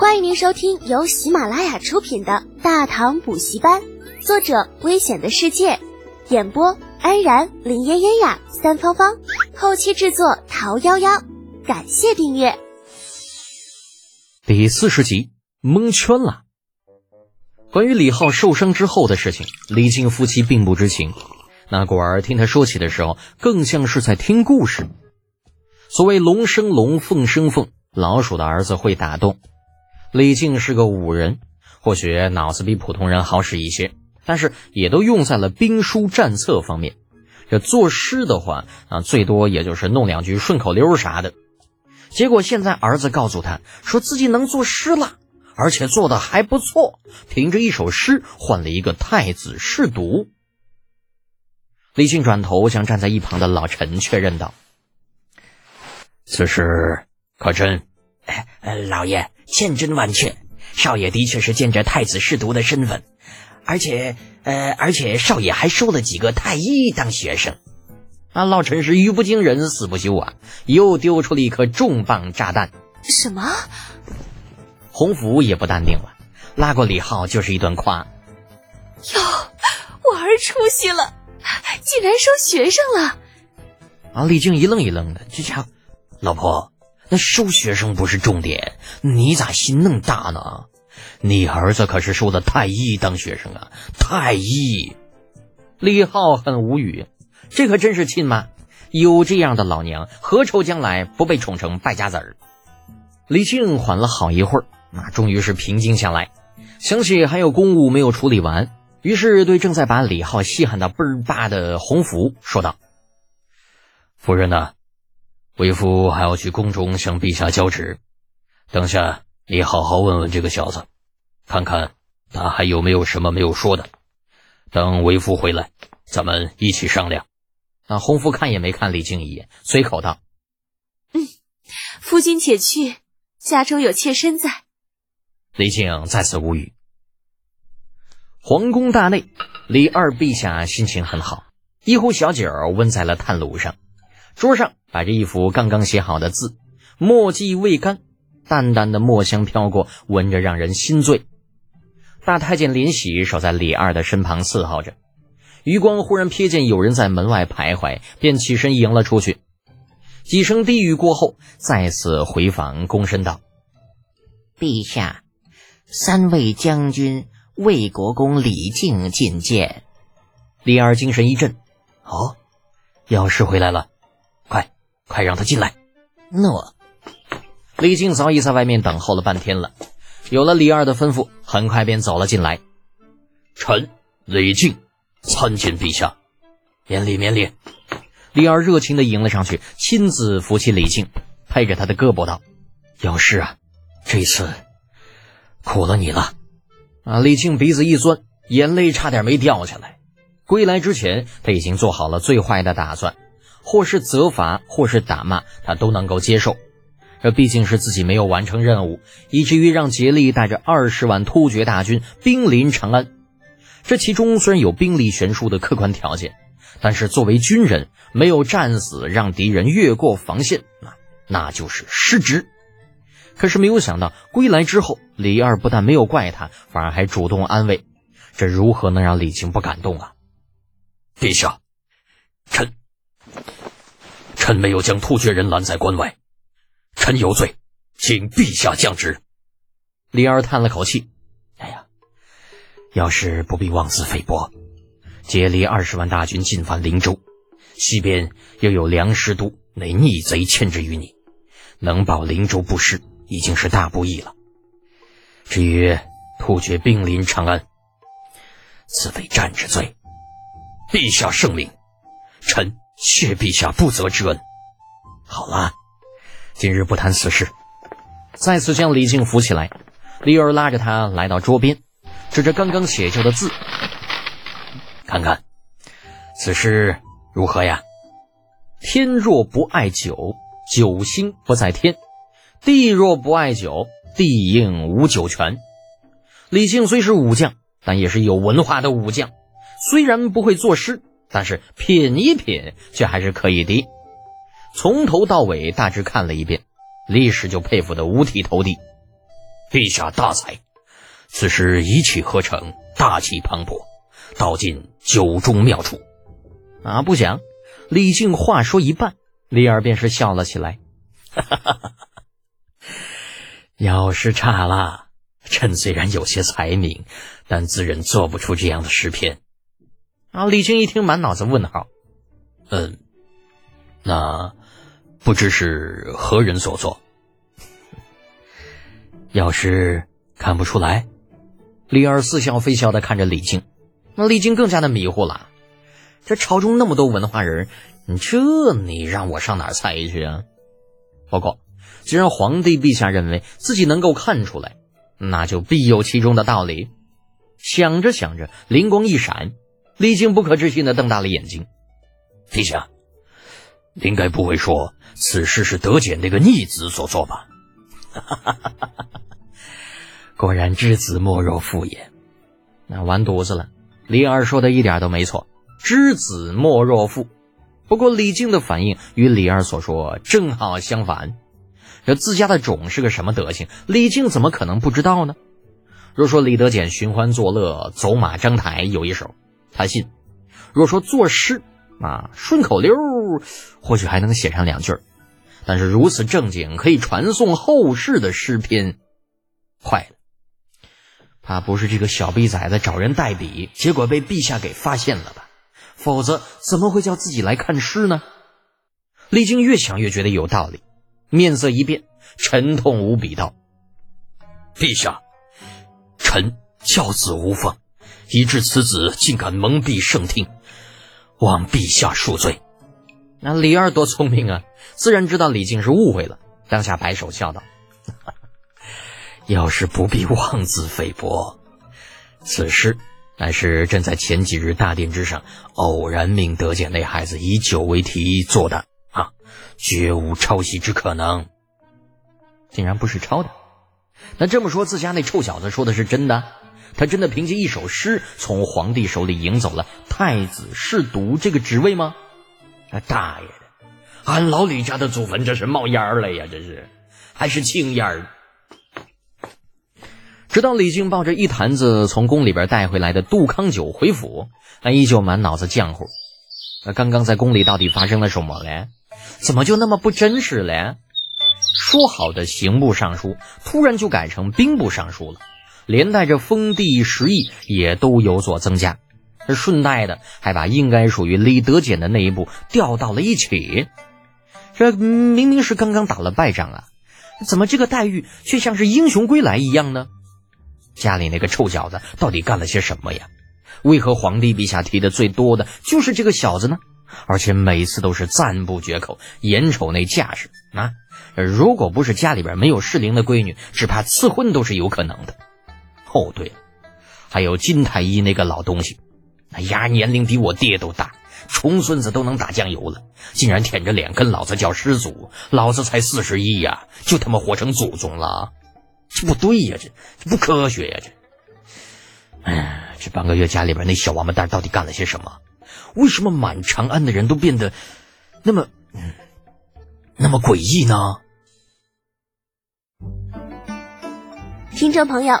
欢迎您收听由喜马拉雅出品的《大唐补习班》，作者：危险的世界，演播：安然、林嫣嫣呀、三芳芳，后期制作：桃夭夭。感谢订阅。第四十集，蒙圈了。关于李浩受伤之后的事情，李靖夫妻并不知情。那果儿听他说起的时候，更像是在听故事。所谓龙生龙，凤生凤，老鼠的儿子会打洞。李靖是个武人，或许脑子比普通人好使一些，但是也都用在了兵书战策方面。这作诗的话啊，最多也就是弄两句顺口溜啥的。结果现在儿子告诉他，说自己能作诗了。而且做的还不错，凭着一首诗换了一个太子侍读。李靖转头向站在一旁的老陈确认道：“此事可真？”“哎，老爷，千真万确。少爷的确是见着太子侍读的身份，而且，呃，而且少爷还收了几个太医当学生。”啊，老陈是语不惊人死不休啊，又丢出了一颗重磅炸弹。什么？洪福也不淡定了，拉过李浩就是一顿夸：“哟，我儿出息了，竟然收学生了！”啊，李靖一愣一愣的，这家伙，老婆，那收学生不是重点，你咋心那么大呢？你儿子可是收的太医当学生啊，太医！李浩很无语，这可真是亲妈，有这样的老娘，何愁将来不被宠成败家子儿？李靖缓了好一会儿。那终于是平静下来，想起还有公务没有处理完，于是对正在把李浩稀罕的倍儿巴的洪福说道：“夫人呢？为夫还要去宫中向陛下交旨，等下你好好问问这个小子，看看他还有没有什么没有说的。等为夫回来，咱们一起商量。”那洪福看也没看李靖一眼，随口道：“嗯，夫君且去，家中有妾身在。”李靖再次无语。皇宫大内，李二陛下心情很好，一壶小酒温在了炭炉上，桌上摆着一幅刚刚写好的字，墨迹未干，淡淡的墨香飘过，闻着让人心醉。大太监林喜守在李二的身旁伺候着，余光忽然瞥见有人在门外徘徊，便起身迎了出去。几声低语过后，再次回房，躬身道：“陛下。”三位将军，魏国公李靖觐见。李二精神一振，哦，药师回来了，快快让他进来。诺。李靖早已在外面等候了半天了，有了李二的吩咐，很快便走了进来。臣李靖参见陛下，免礼免礼。李二热情的迎了上去，亲自扶起李靖，拍着他的胳膊道：“有事啊，这次……”苦了你了，啊！李靖鼻子一酸，眼泪差点没掉下来。归来之前，他已经做好了最坏的打算，或是责罚，或是打骂，他都能够接受。这毕竟是自己没有完成任务，以至于让竭力带着二十万突厥大军兵临长安。这其中虽然有兵力悬殊的客观条件，但是作为军人，没有战死，让敌人越过防线，那那就是失职。可是没有想到，归来之后，李二不但没有怪他，反而还主动安慰，这如何能让李靖不感动啊？陛下，臣臣没有将突厥人拦在关外，臣有罪，请陛下降旨。李二叹了口气：“哎呀，要是不必妄自菲薄，竭力二十万大军进犯灵州，西边又有梁师都那逆贼牵制于你，能保灵州不失。”已经是大不易了。至于突厥兵临长安，此非战之罪。陛下圣明，臣谢陛下不责之恩。好了，今日不谈此事。再次将李靖扶起来，李儿拉着他来到桌边，指着刚刚写就的字，看看，此诗如何呀？天若不爱酒，酒星不在天。地若不爱酒，地应无酒泉。李靖虽是武将，但也是有文化的武将。虽然不会作诗，但是品一品却还是可以的。从头到尾大致看了一遍，历史就佩服的五体投地。陛下大才，此时一气呵成，大气磅礴，道尽酒中妙处。啊！不想，李靖话说一半，李二便是笑了起来。哈哈哈哈要是差了，臣虽然有些才名，但自认做不出这样的诗篇。啊！李靖一听，满脑子问号。嗯，那不知是何人所作？要是看不出来，李二似笑非笑的看着李靖，那李靖更加的迷糊了。这朝中那么多文化人，这你让我上哪猜去啊？不过，既然皇帝陛下认为自己能够看出来，那就必有其中的道理。想着想着，灵光一闪，李靖不可置信的瞪大了眼睛：“陛下，您该不会说此事是德简那个逆子所作吧？”哈哈哈哈果然知子莫若父也。那完犊子了，李二说的一点都没错。知子莫若父，不过李靖的反应与李二所说正好相反。这自家的种是个什么德行，李靖怎么可能不知道呢？若说李德简寻欢作乐、走马张台有一手，他信；若说作诗啊，顺口溜，或许还能写上两句但是如此正经可以传颂后世的诗篇，坏了！怕不是这个小逼崽子找人代笔，结果被陛下给发现了吧？否则怎么会叫自己来看诗呢？李靖越想越觉得有道理，面色一变，沉痛无比道：“陛下，臣教子无方，以致此子竟敢蒙蔽圣听，望陛下恕罪。”那李二多聪明啊，自然知道李靖是误会了，当下摆手笑道：“要是不必妄自菲薄，此事……”乃是朕在前几日大殿之上偶然命得见那孩子以酒为题做的啊，绝无抄袭之可能。竟然不是抄的，那这么说，自家那臭小子说的是真的？他真的凭借一首诗从皇帝手里赢走了太子侍读这个职位吗？啊，大爷的！俺老李家的祖坟这是冒烟了呀，这是还是青烟儿。直到李靖抱着一坛子从宫里边带回来的杜康酒回府，他依旧满脑子浆糊。那刚刚在宫里到底发生了什么嘞？怎么就那么不真实嘞？说好的刑部尚书，突然就改成兵部尚书了，连带着封地食邑也都有所增加。顺带的还把应该属于李德俭的那一部调到了一起。这明明是刚刚打了败仗啊，怎么这个待遇却像是英雄归来一样呢？家里那个臭小子到底干了些什么呀？为何皇帝陛下提的最多的就是这个小子呢？而且每次都是赞不绝口，眼瞅那架势啊！如果不是家里边没有适龄的闺女，只怕赐婚都是有可能的。哦，对了，还有金太医那个老东西，那丫年龄比我爹都大，重孙子都能打酱油了，竟然舔着脸跟老子叫师祖，老子才四十一呀，就他妈活成祖宗了。这不对呀，这这不科学呀，这！哎，这半个月家里边那小王八蛋到底干了些什么？为什么满长安的人都变得那么嗯那么诡异呢？听众朋友，